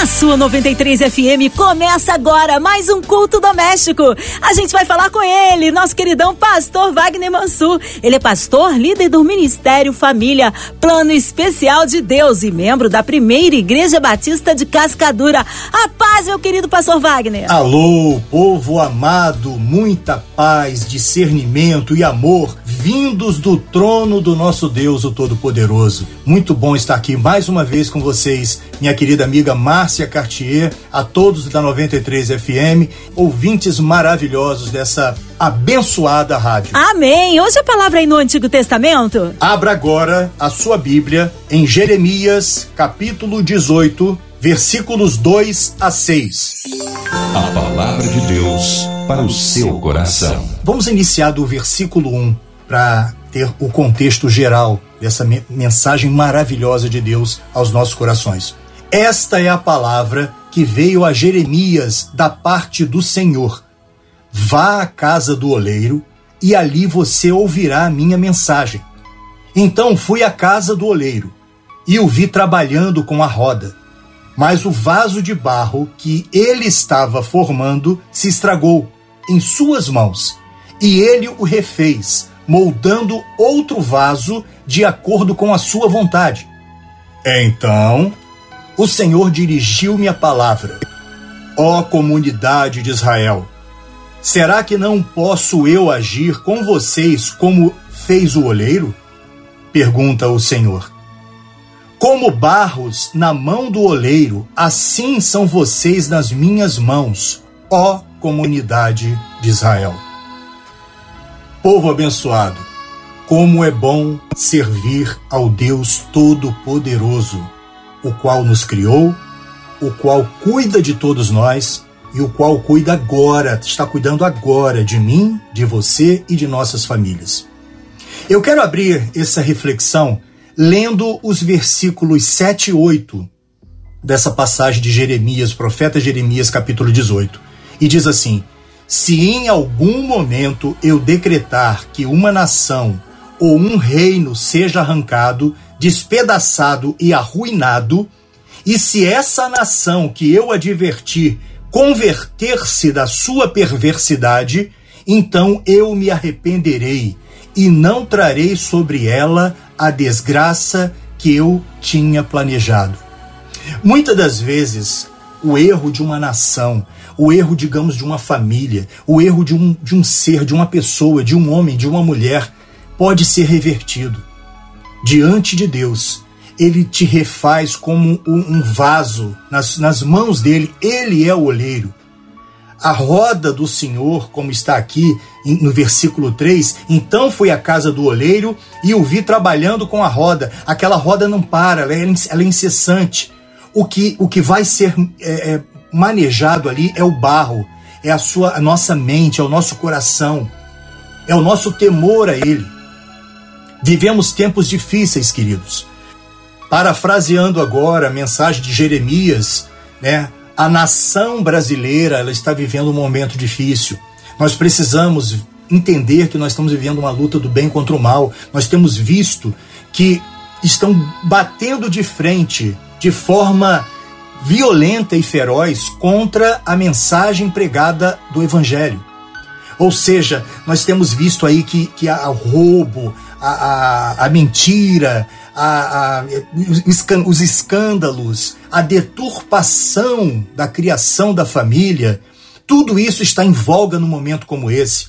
Na sua 93 FM começa agora mais um culto doméstico. A gente vai falar com ele, nosso queridão pastor Wagner Mansur. Ele é pastor, líder do Ministério Família, Plano Especial de Deus e membro da Primeira Igreja Batista de Cascadura. A paz, meu querido pastor Wagner. Alô, povo amado, muita paz, discernimento e amor vindos do trono do nosso Deus, o Todo-Poderoso. Muito bom estar aqui mais uma vez com vocês, minha querida amiga Márcia Cartier, a todos da 93 FM, ouvintes maravilhosos dessa abençoada rádio. Amém. Hoje a palavra aí no Antigo Testamento. Abra agora a sua Bíblia em Jeremias, capítulo 18, versículos 2 a 6. A palavra de Deus para o seu coração. Vamos iniciar do versículo 1 para ter o contexto geral dessa mensagem maravilhosa de Deus aos nossos corações. Esta é a palavra que veio a Jeremias da parte do Senhor. Vá à casa do oleiro e ali você ouvirá a minha mensagem. Então fui à casa do oleiro e o vi trabalhando com a roda. Mas o vaso de barro que ele estava formando se estragou em suas mãos, e ele o refez, moldando outro vaso de acordo com a sua vontade. Então o Senhor dirigiu-me a palavra: Ó comunidade de Israel, será que não posso eu agir com vocês como fez o oleiro? Pergunta o Senhor. Como barros na mão do oleiro, assim são vocês nas minhas mãos, ó comunidade de Israel. Povo abençoado, como é bom servir ao Deus Todo-Poderoso o qual nos criou, o qual cuida de todos nós e o qual cuida agora, está cuidando agora de mim, de você e de nossas famílias. Eu quero abrir essa reflexão lendo os versículos 7 e 8 dessa passagem de Jeremias, profeta Jeremias, capítulo 18. E diz assim: Se em algum momento eu decretar que uma nação ou um reino seja arrancado, despedaçado e arruinado, e se essa nação que eu adverti converter-se da sua perversidade, então eu me arrependerei e não trarei sobre ela a desgraça que eu tinha planejado. Muitas das vezes, o erro de uma nação, o erro, digamos, de uma família, o erro de um, de um ser, de uma pessoa, de um homem, de uma mulher, pode ser revertido diante de Deus, ele te refaz como um vaso nas, nas mãos dele, ele é o olheiro. A roda do Senhor, como está aqui no versículo 3, então foi à casa do oleiro e o vi trabalhando com a roda. Aquela roda não para, ela é, ela é incessante. O que, o que vai ser é, é, manejado ali é o barro, é a, sua, a nossa mente, é o nosso coração, é o nosso temor a Ele. Vivemos tempos difíceis, queridos. Parafraseando agora a mensagem de Jeremias, né? A nação brasileira ela está vivendo um momento difícil. Nós precisamos entender que nós estamos vivendo uma luta do bem contra o mal. Nós temos visto que estão batendo de frente de forma violenta e feroz contra a mensagem pregada do Evangelho. Ou seja, nós temos visto aí que, que há roubo, a, a, a mentira, a, a, os escândalos, a deturpação da criação da família, tudo isso está em voga num momento como esse.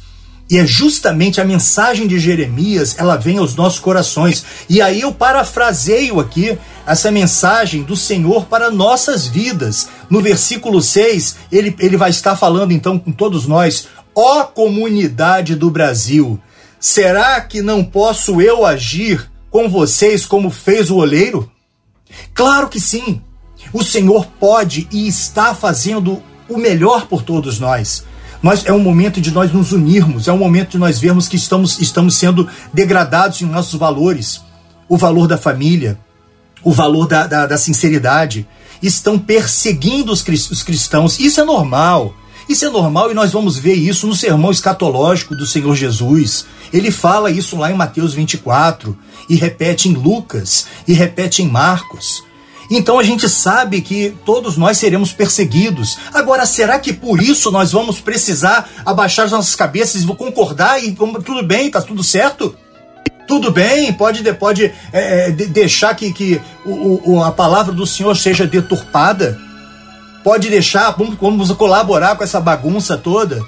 E é justamente a mensagem de Jeremias, ela vem aos nossos corações. E aí eu parafraseio aqui essa mensagem do Senhor para nossas vidas. No versículo 6, ele, ele vai estar falando então com todos nós: Ó comunidade do Brasil, Será que não posso eu agir com vocês como fez o oleiro? Claro que sim. O Senhor pode e está fazendo o melhor por todos nós. Nós, é um momento de nós nos unirmos, é um momento de nós vermos que estamos, estamos sendo degradados em nossos valores. O valor da família, o valor da, da, da sinceridade. Estão perseguindo os, os cristãos. Isso é normal. Isso é normal e nós vamos ver isso no sermão escatológico do Senhor Jesus. Ele fala isso lá em Mateus 24 e repete em Lucas e repete em Marcos. Então a gente sabe que todos nós seremos perseguidos. Agora, será que por isso nós vamos precisar abaixar as nossas cabeças e concordar e tudo bem, tá tudo certo? Tudo bem, pode, pode é, é deixar que, que o, o, a palavra do Senhor seja deturpada. Pode deixar, vamos, vamos colaborar com essa bagunça toda.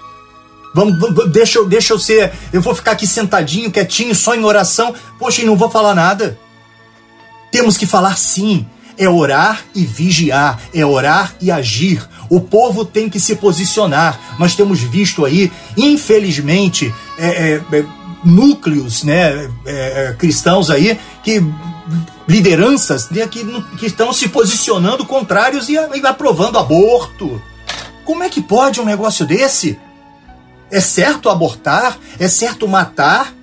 Vamos, deixa, eu, deixa eu ser. Eu vou ficar aqui sentadinho, quietinho, só em oração. Poxa, e não vou falar nada. Temos que falar sim é orar e vigiar, é orar e agir. O povo tem que se posicionar. Nós temos visto aí, infelizmente, é, é, é núcleos né, é, é, cristãos aí que lideranças né, que, que estão se posicionando contrários e, e aprovando aborto. Como é que pode um negócio desse? É certo abortar? É certo matar?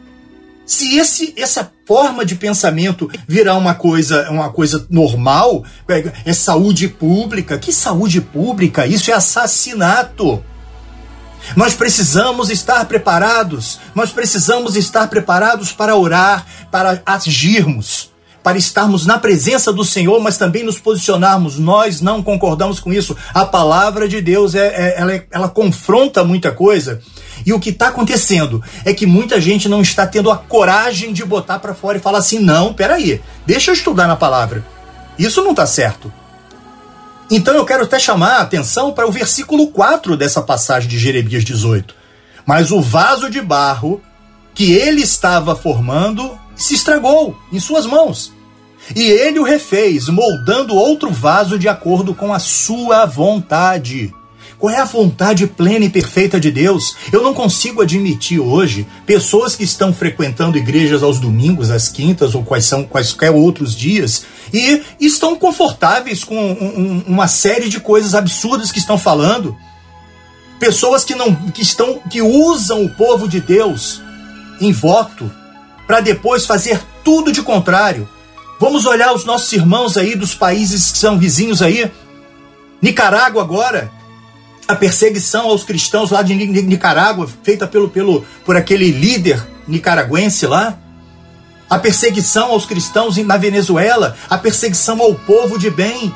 Se esse, essa forma de pensamento virar uma coisa, uma coisa normal, é, é saúde pública, que saúde pública? Isso é assassinato. Nós precisamos estar preparados, nós precisamos estar preparados para orar, para agirmos para estarmos na presença do Senhor, mas também nos posicionarmos. Nós não concordamos com isso. A palavra de Deus é, é ela, ela confronta muita coisa. E o que está acontecendo é que muita gente não está tendo a coragem de botar para fora e falar assim: não, peraí, deixa eu estudar na palavra. Isso não está certo. Então eu quero até chamar a atenção para o versículo 4 dessa passagem de Jeremias 18. Mas o vaso de barro que ele estava formando se estragou em suas mãos. E ele o refez, moldando outro vaso de acordo com a sua vontade. Qual é a vontade plena e perfeita de Deus? Eu não consigo admitir hoje pessoas que estão frequentando igrejas aos domingos, às quintas ou quais são quaisquer outros dias e estão confortáveis com um, uma série de coisas absurdas que estão falando. Pessoas que não que estão que usam o povo de Deus em voto para depois fazer tudo de contrário. Vamos olhar os nossos irmãos aí dos países que são vizinhos aí. Nicarágua agora, a perseguição aos cristãos lá de Nicarágua, feita pelo, pelo, por aquele líder nicaragüense lá. A perseguição aos cristãos na Venezuela, a perseguição ao povo de bem.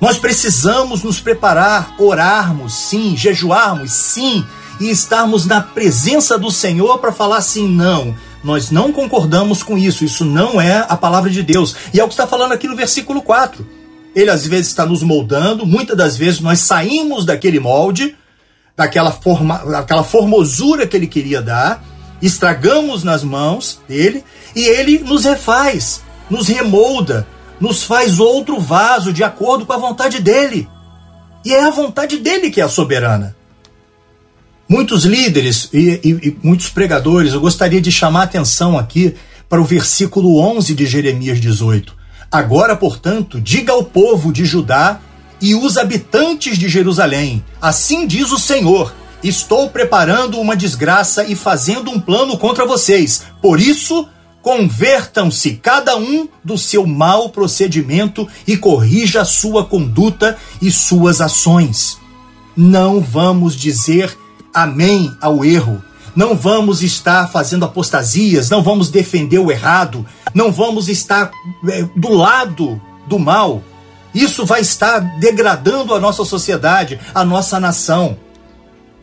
Nós precisamos nos preparar, orarmos, sim, jejuarmos, sim, e estarmos na presença do Senhor para falar assim: não, nós não concordamos com isso, isso não é a palavra de Deus. E é o que está falando aqui no versículo 4. Ele às vezes está nos moldando, muitas das vezes nós saímos daquele molde, daquela, forma, daquela formosura que ele queria dar, estragamos nas mãos dele e ele nos refaz, nos remolda, nos faz outro vaso de acordo com a vontade dele. E é a vontade dele que é a soberana. Muitos líderes e, e, e, muitos pregadores, eu gostaria de chamar a atenção aqui para o versículo 11 de Jeremias 18. Agora, portanto, diga ao povo de Judá e os habitantes de Jerusalém: Assim diz o Senhor: Estou preparando uma desgraça e fazendo um plano contra vocês. Por isso, convertam-se cada um do seu mau procedimento e corrija a sua conduta e suas ações. Não vamos dizer amém ao erro. Não vamos estar fazendo apostasias, não vamos defender o errado, não vamos estar é, do lado do mal. Isso vai estar degradando a nossa sociedade, a nossa nação.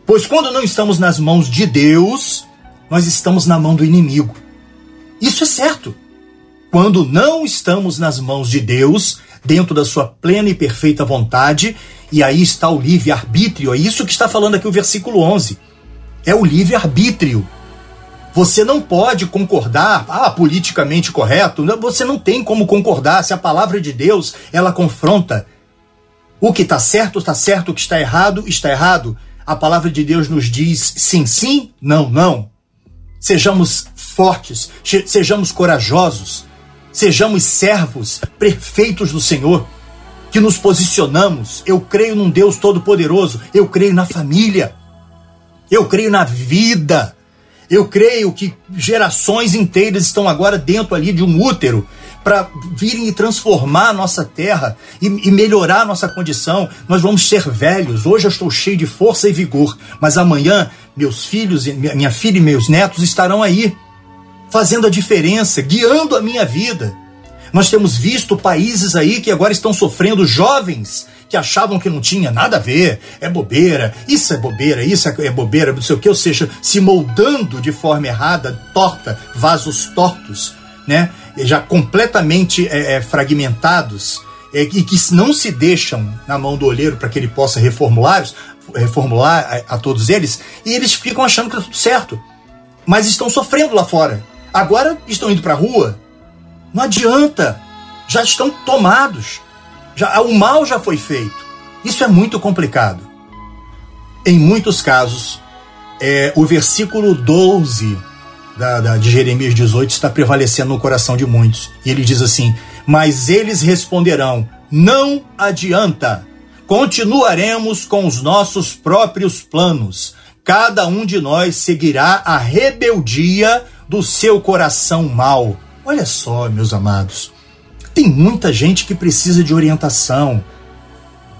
Pois quando não estamos nas mãos de Deus, nós estamos na mão do inimigo. Isso é certo. Quando não estamos nas mãos de Deus, dentro da sua plena e perfeita vontade, e aí está o livre-arbítrio, é isso que está falando aqui o versículo 11. É o livre-arbítrio. Você não pode concordar, ah, politicamente correto, você não tem como concordar se a palavra de Deus, ela confronta. O que está certo, está certo, o que está errado, está errado. A palavra de Deus nos diz sim, sim, não, não. Sejamos fortes, sejamos corajosos, sejamos servos perfeitos do Senhor que nos posicionamos. Eu creio num Deus todo-poderoso, eu creio na família, eu creio na vida. Eu creio que gerações inteiras estão agora dentro ali de um útero, para virem e transformar a nossa terra e, e, melhorar a nossa condição. Nós vamos ser velhos. Hoje eu estou cheio de força e vigor, mas amanhã meus filhos, minha filha e meus netos estarão aí, fazendo a diferença, guiando a minha vida. Nós temos visto países aí que agora estão sofrendo jovens que achavam que não tinha nada a ver, é bobeira, isso é bobeira, isso é bobeira, não sei o que, ou seja, se moldando de forma errada, torta, vasos tortos, né? Já completamente é, é, fragmentados é, e que não se deixam na mão do olheiro para que ele possa reformular, reformular a, a todos eles, e eles ficam achando que está tudo certo, mas estão sofrendo lá fora. Agora estão indo para a rua, não adianta, já estão tomados. Já, o mal já foi feito. Isso é muito complicado. Em muitos casos, é, o versículo 12 da, da, de Jeremias 18 está prevalecendo no coração de muitos. E ele diz assim: Mas eles responderão: Não adianta. Continuaremos com os nossos próprios planos. Cada um de nós seguirá a rebeldia do seu coração mau. Olha só, meus amados. Tem muita gente que precisa de orientação.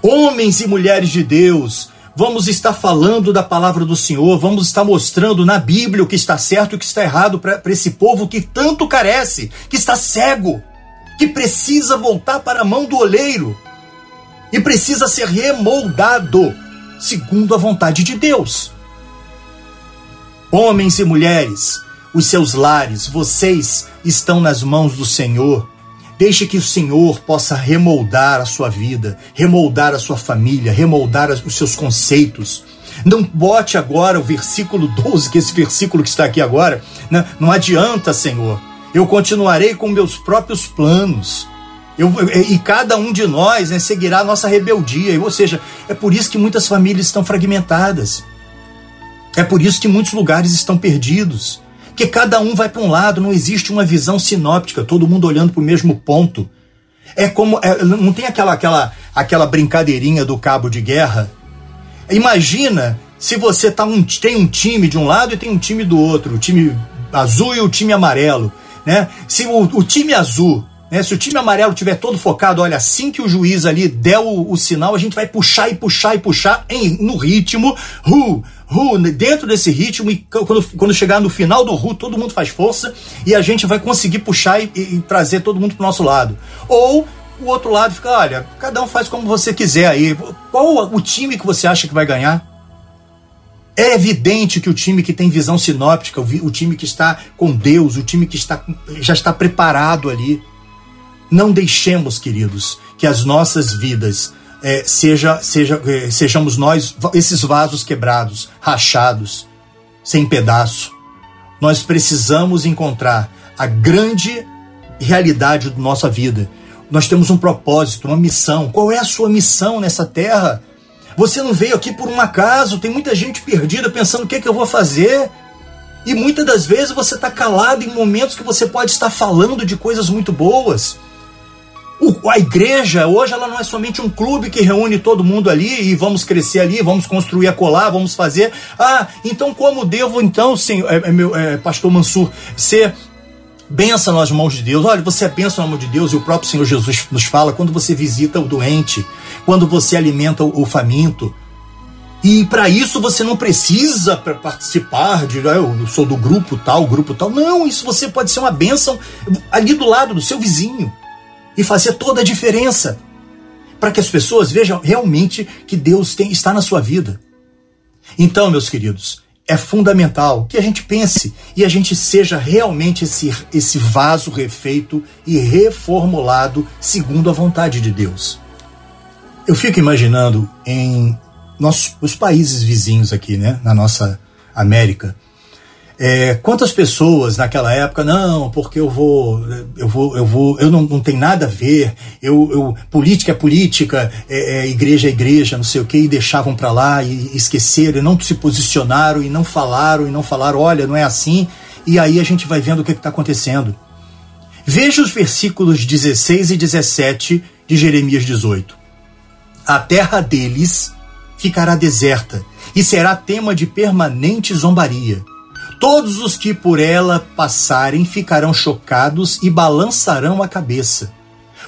Homens e mulheres de Deus, vamos estar falando da palavra do Senhor, vamos estar mostrando na Bíblia o que está certo e o que está errado para esse povo que tanto carece, que está cego, que precisa voltar para a mão do oleiro e precisa ser remoldado segundo a vontade de Deus. Homens e mulheres, os seus lares, vocês estão nas mãos do Senhor. Deixe que o Senhor possa remoldar a sua vida, remoldar a sua família, remoldar os seus conceitos. Não bote agora o versículo 12, que é esse versículo que está aqui agora. Né? não adianta, Senhor. Eu continuarei com meus próprios planos. Eu, e cada um de nós né, seguirá a nossa rebeldia. Ou seja, é por isso que muitas famílias estão fragmentadas. É por isso que muitos lugares estão perdidos que cada um vai para um lado, não existe uma visão sinóptica, todo mundo olhando para o mesmo ponto. É como é, não tem aquela aquela aquela brincadeirinha do cabo de guerra. Imagina se você tá um, tem um time de um lado e tem um time do outro, o time azul e o time amarelo, né? Se o, o time azul né? Se o time amarelo tiver todo focado, olha, assim que o juiz ali der o, o sinal, a gente vai puxar e puxar e puxar em, no ritmo, ru, ru, dentro desse ritmo, e quando, quando chegar no final do ru, todo mundo faz força e a gente vai conseguir puxar e, e, trazer todo mundo pro nosso lado. Ou o outro lado fica, olha, cada um faz como você quiser aí. Qual o time que você acha que vai ganhar? É evidente que o time que tem visão sinóptica, o, time que está com Deus, o time que está, já está preparado ali, não deixemos, queridos, que as nossas vidas é, seja, seja, é, sejamos nós esses vasos quebrados, rachados, sem pedaço. Nós precisamos encontrar a grande realidade da nossa vida. Nós temos um propósito, uma missão. Qual é a sua missão nessa terra? Você não veio aqui por um acaso, tem muita gente perdida pensando o que, é que eu vou fazer. E muitas das vezes você está calado em momentos que você pode estar falando de coisas muito boas. A igreja hoje ela não é somente um clube que reúne todo mundo ali e vamos crescer ali, vamos construir a colar, vamos fazer. Ah, então como devo então, senhor, é, é, meu, é, pastor Mansur, ser benção nas mãos de Deus. Olha, você é benção na mão de Deus e o próprio Senhor Jesus nos fala quando você visita o doente, quando você alimenta o, faminto. E para isso você não precisa participar de, ah, eu sou do grupo tal, grupo tal. Não, isso você pode ser uma bênção ali do lado do seu vizinho e fazer toda a diferença para que as pessoas vejam realmente que Deus tem, está na sua vida. Então, meus queridos, é fundamental que a gente pense e a gente seja realmente esse, esse vaso refeito e reformulado segundo a vontade de Deus. Eu fico imaginando em nossos, os países vizinhos aqui, né, na nossa América, é, quantas pessoas naquela época, não, porque eu vou, eu vou, eu vou, eu não, não tem nada a ver, eu, eu política é política, é, é, igreja é igreja, não sei o que, e deixavam para lá e esqueceram, e não se posicionaram, e não falaram, e não falaram, olha, não é assim, e aí a gente vai vendo o que está acontecendo. Veja os versículos 16 e 17 de Jeremias 18. A terra deles ficará deserta e será tema de permanente zombaria Todos os que por ela passarem ficarão chocados e balançarão a cabeça.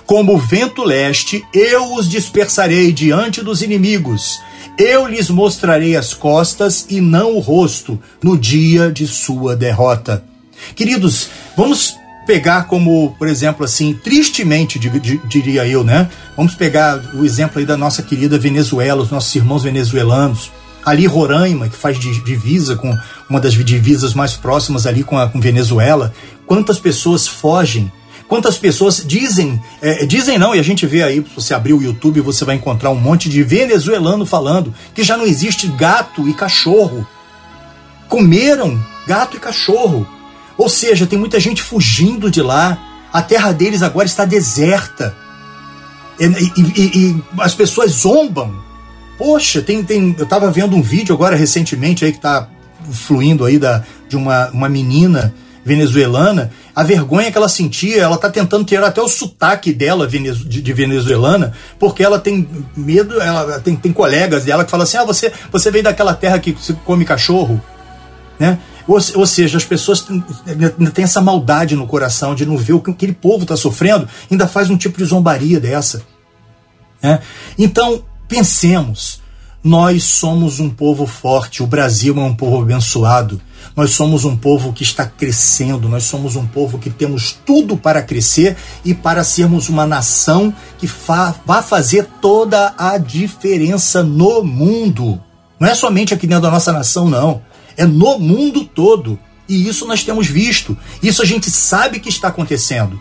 Como o vento leste, eu os dispersarei diante dos inimigos. Eu lhes mostrarei as costas e não o rosto no dia de sua derrota. Queridos, vamos pegar como, por exemplo, assim, tristemente, diria eu, né? Vamos pegar o exemplo aí da nossa querida Venezuela, os nossos irmãos venezuelanos. Ali Roraima, que faz divisa com uma das divisas mais próximas ali com a com Venezuela. Quantas pessoas fogem Quantas pessoas dizem, é, dizem não, e a gente vê aí, se você abrir o YouTube, você vai encontrar um monte de venezuelano falando que já não existe gato e cachorro. Comeram gato e cachorro. Ou seja, tem muita gente fugindo de lá. A terra deles agora está deserta. E, e, e, e as pessoas zombam. Poxa, tem, tem, eu estava vendo um vídeo agora recentemente aí que está fluindo aí da, de uma, uma menina venezuelana, a vergonha que ela sentia, ela está tentando tirar até o sotaque dela de venezuelana, porque ela tem medo, ela tem, tem colegas dela que falam assim: ah, você, você veio daquela terra que se come cachorro, né? Ou, ou seja, as pessoas têm, têm essa maldade no coração de não ver o que aquele povo está sofrendo, ainda faz um tipo de zombaria dessa. Né? Então, pensemos. Nós somos um povo forte, o Brasil é um povo abençoado. Nós somos um povo que está crescendo, nós somos um povo que temos tudo para crescer e para sermos uma nação que fa vai fazer toda a diferença no mundo. Não é somente aqui dentro da nossa nação, não é no mundo todo. E isso nós temos visto, isso a gente sabe que está acontecendo.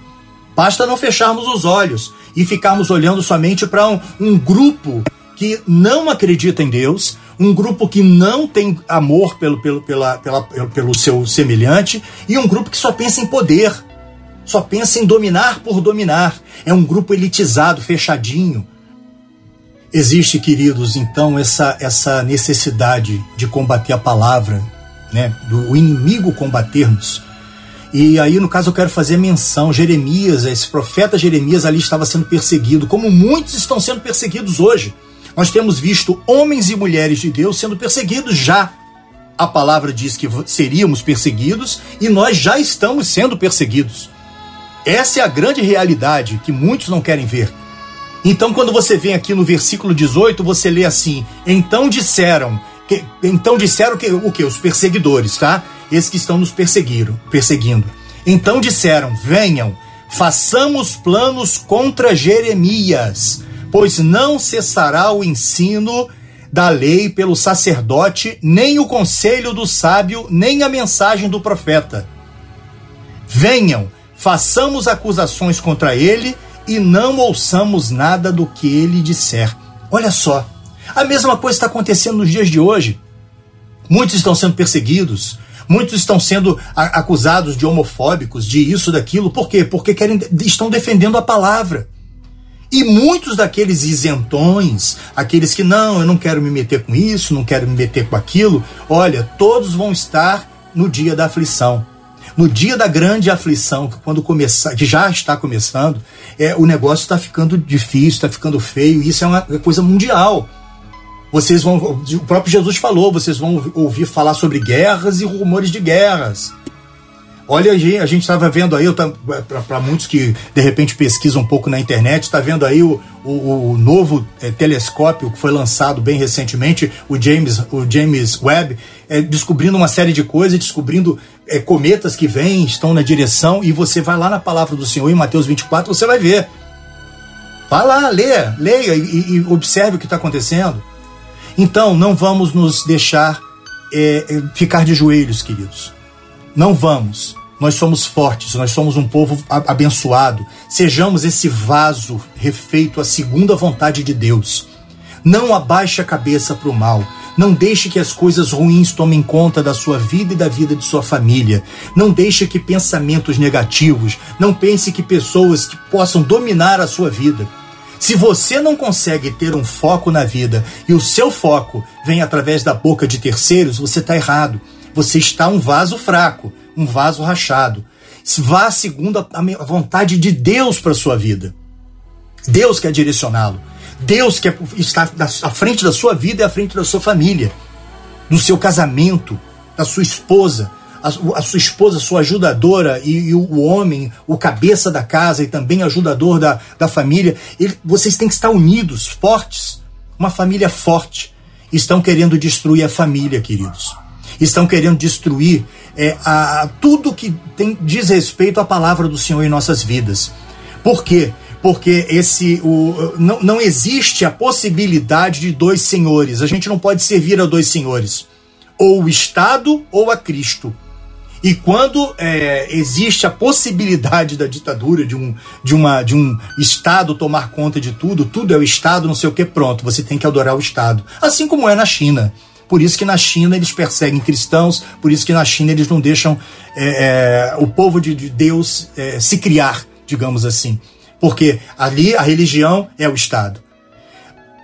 Basta não fecharmos os olhos e ficarmos olhando somente para um, um grupo que não acredita em Deus, um grupo que não tem amor pelo, pelo, pela, pela, pelo seu semelhante e um grupo que só pensa em poder, só pensa em dominar por dominar. É um grupo elitizado, fechadinho, Existe, queridos, então essa essa necessidade de combater a palavra, né, do inimigo combatermos. E aí, no caso, eu quero fazer menção: Jeremias, esse profeta Jeremias ali estava sendo perseguido, como muitos estão sendo perseguidos hoje. Nós temos visto homens e mulheres de Deus sendo perseguidos já. A palavra diz que seríamos perseguidos e nós já estamos sendo perseguidos. Essa é a grande realidade que muitos não querem ver. Então, quando você vem aqui no versículo 18, você lê assim: Então disseram, que, então disseram que o que? Os perseguidores, tá? Esses que estão nos perseguiram, perseguindo. Então disseram: Venham, façamos planos contra Jeremias, pois não cessará o ensino da lei pelo sacerdote, nem o conselho do sábio, nem a mensagem do profeta. Venham, façamos acusações contra ele e não ouçamos nada do que ele disser. Olha só, a mesma coisa está acontecendo nos dias de hoje. Muitos estão sendo perseguidos, muitos estão sendo acusados de homofóbicos, de isso, daquilo. Por quê? Porque querem, estão defendendo a palavra. E muitos daqueles isentões, aqueles que não, eu não quero me meter com isso, não quero me meter com aquilo, olha, todos vão estar no dia da aflição no dia da grande aflição, que quando começar, que já está começando, é, o negócio está ficando difícil, está ficando feio, e isso é uma coisa mundial. Vocês vão, o próprio Jesus falou, vocês vão ouvir falar sobre guerras e rumores de guerras. Olha, a gente estava vendo aí, para muitos que de repente pesquisam um pouco na internet, está vendo aí o, o, o novo é, telescópio que foi lançado bem recentemente, o James, o James Webb, é, descobrindo uma série de coisas, descobrindo é, cometas que vêm, estão na direção, e você vai lá na palavra do Senhor, em Mateus 24, você vai ver. Vá lá, leia, leia e, e observe o que está acontecendo. Então, não vamos nos deixar é, é, ficar de joelhos, queridos. Não vamos. Nós somos fortes, nós somos um povo abençoado. Sejamos esse vaso refeito à segunda vontade de Deus. Não abaixe a cabeça para o mal. Não deixe que as coisas ruins tomem conta da sua vida e da vida de sua família. Não deixe que pensamentos negativos, não pense que pessoas que possam dominar a sua vida. Se você não consegue ter um foco na vida e o seu foco vem através da boca de terceiros, você está errado você está um vaso fraco, um vaso rachado. Vá segundo a vontade de Deus para sua vida. Deus quer direcioná-lo. Deus quer estar à frente da sua vida e à frente da sua família, do seu casamento, da sua esposa. A, a sua esposa, sua ajudadora, e, e o, homem, o cabeça da casa e também ajudador da, da família, ele, vocês têm que estar unidos, fortes. Uma família forte. Estão querendo destruir a família, queridos. Estão querendo destruir é, a, tudo que tem, diz respeito à palavra do Senhor em nossas vidas. Por quê? Porque esse o, não, não existe a possibilidade de dois senhores. A gente não pode servir a dois senhores. Ou o Estado ou a Cristo. E quando é, existe a possibilidade da ditadura, de um, de, uma, de um Estado tomar conta de tudo, tudo é o Estado, não sei o que, pronto, você tem que adorar o Estado. Assim como é na China. Por isso que na China eles perseguem cristãos, por isso que na China eles não deixam é, é, o povo de, de Deus é, se criar, digamos assim. Porque ali a religião é o Estado.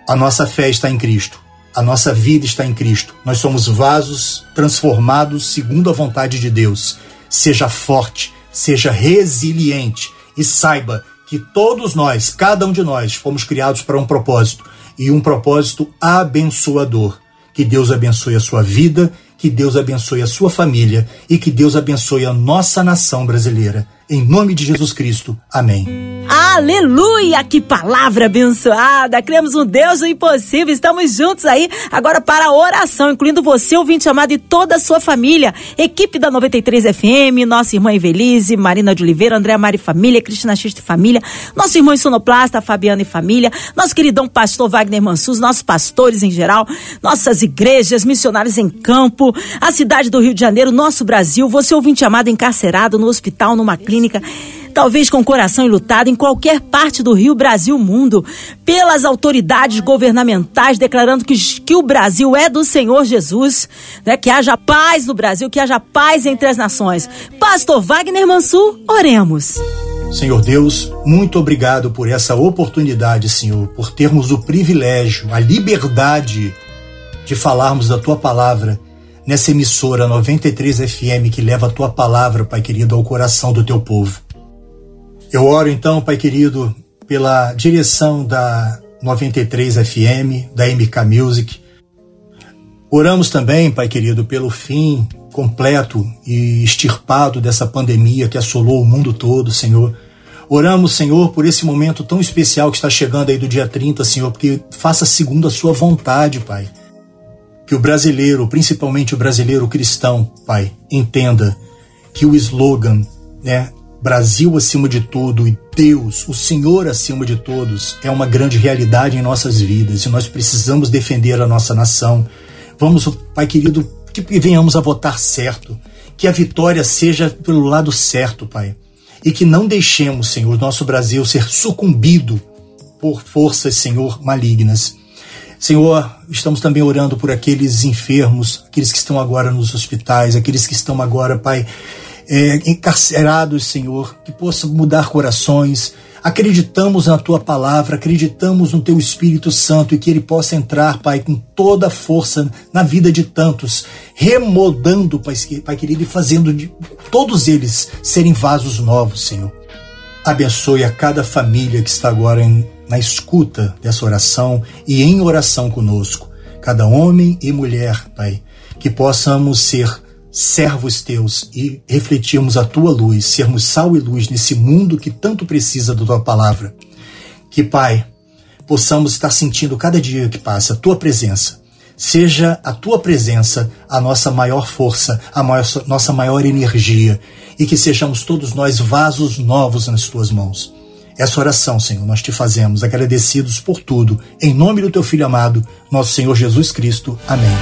A nossa fé está em Cristo. A nossa vida está em Cristo. Nós somos vasos transformados segundo a vontade de Deus. Seja forte, seja resiliente e saiba que todos nós, cada um de nós, fomos criados para um propósito e um propósito abençoador. Que Deus abençoe a sua vida, que Deus abençoe a sua família e que Deus abençoe a nossa nação brasileira. Em nome de Jesus Cristo. Amém. Aleluia! Que palavra abençoada! Cremos um Deus do impossível. Estamos juntos aí agora para a oração, incluindo você, ouvinte amado, e toda a sua família. Equipe da 93 FM, nossa irmã Evelise, Marina de Oliveira, Andréa Mari Família, Cristina e Família, nosso irmão Sonoplasta, Fabiana e Família, nosso queridão pastor Wagner Mansuz, nossos pastores em geral, nossas igrejas, missionários em campo, a cidade do Rio de Janeiro, nosso Brasil, você ouvinte amado encarcerado no hospital, numa clínica clínica, talvez com coração enlutado, em qualquer parte do Rio, Brasil, mundo, pelas autoridades governamentais declarando que, que o Brasil é do Senhor Jesus, né? que haja paz no Brasil, que haja paz entre as nações. Pastor Wagner Mansur, oremos. Senhor Deus, muito obrigado por essa oportunidade, Senhor, por termos o privilégio, a liberdade de falarmos da tua palavra nessa emissora 93 FM que leva a tua palavra, Pai querido, ao coração do teu povo. Eu oro então, Pai querido, pela direção da 93 FM, da MK Music. Oramos também, Pai querido, pelo fim completo e extirpado dessa pandemia que assolou o mundo todo, Senhor. Oramos, Senhor, por esse momento tão especial que está chegando aí do dia 30, Senhor, porque faça segundo a sua vontade, Pai que o brasileiro, principalmente o brasileiro cristão, Pai, entenda que o slogan, né, Brasil acima de tudo e Deus, o Senhor acima de todos, é uma grande realidade em nossas vidas e nós precisamos defender a nossa nação. Vamos, Pai querido, que venhamos a votar certo, que a vitória seja pelo lado certo, Pai, e que não deixemos, Senhor, nosso Brasil ser sucumbido por forças, Senhor, malignas. Senhor, estamos também orando por aqueles enfermos, aqueles que estão agora nos hospitais, aqueles que estão agora, Pai, é, encarcerados, Senhor, que possa mudar corações. Acreditamos na tua palavra, acreditamos no teu Espírito Santo e que ele possa entrar, Pai, com toda a força na vida de tantos, remodando, Pai, pai querido, e fazendo de todos eles serem vasos novos, Senhor. Abençoe a cada família que está agora em na escuta dessa oração e em oração conosco, cada homem e mulher, Pai, que possamos ser servos teus e refletirmos a tua luz, sermos sal e luz nesse mundo que tanto precisa da tua palavra. Que, Pai, possamos estar sentindo cada dia que passa a tua presença. Seja a tua presença a nossa maior força, a maior, nossa maior energia e que sejamos todos nós vasos novos nas tuas mãos. Essa oração, Senhor, nós te fazemos agradecidos por tudo. Em nome do teu Filho amado, nosso Senhor Jesus Cristo. Amém.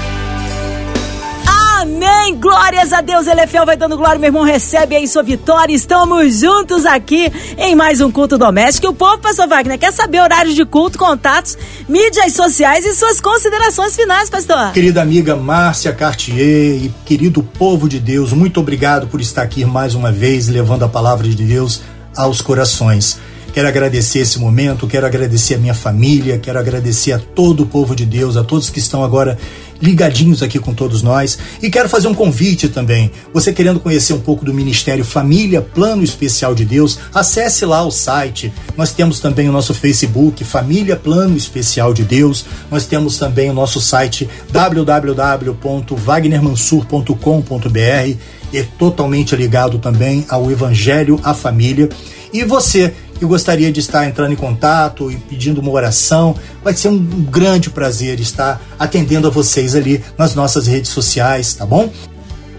Amém! Glórias a Deus, ele é fiel, vai dando glória, meu irmão, recebe aí sua vitória. Estamos juntos aqui em mais um culto doméstico. E o povo, pastor Wagner, quer saber horários de culto, contatos, mídias sociais e suas considerações finais, pastor. Querida amiga Márcia Cartier e querido povo de Deus, muito obrigado por estar aqui mais uma vez, levando a palavra de Deus aos corações. Quero agradecer esse momento, quero agradecer a minha família, quero agradecer a todo o povo de Deus, a todos que estão agora ligadinhos aqui com todos nós. E quero fazer um convite também. Você querendo conhecer um pouco do Ministério Família Plano Especial de Deus, acesse lá o site. Nós temos também o nosso Facebook, Família Plano Especial de Deus. Nós temos também o nosso site www.wagnermansur.com.br. É totalmente ligado também ao Evangelho, à família. E você que gostaria de estar entrando em contato e pedindo uma oração, vai ser um grande prazer estar atendendo a vocês ali nas nossas redes sociais, tá bom?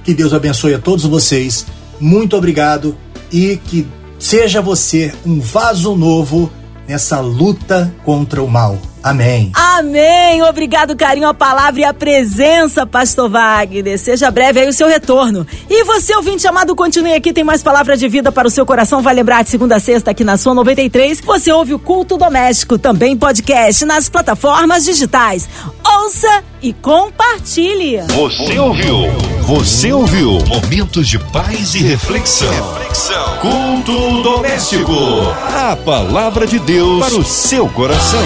Que Deus abençoe a todos vocês. Muito obrigado e que seja você um vaso novo nessa luta contra o mal. Amém. Amém. Obrigado, carinho, a palavra e a presença, Pastor Wagner. Seja breve aí o seu retorno. E você, ouvinte amado, continue aqui, tem mais palavra de vida para o seu coração. Vai lembrar de segunda a sexta aqui na sua 93. Você ouve o Culto Doméstico, também podcast nas plataformas digitais. Ouça e compartilhe. Você ouviu? Você ouviu? Momentos de paz e reflexão. reflexão. Culto doméstico. A palavra de Deus para o seu coração.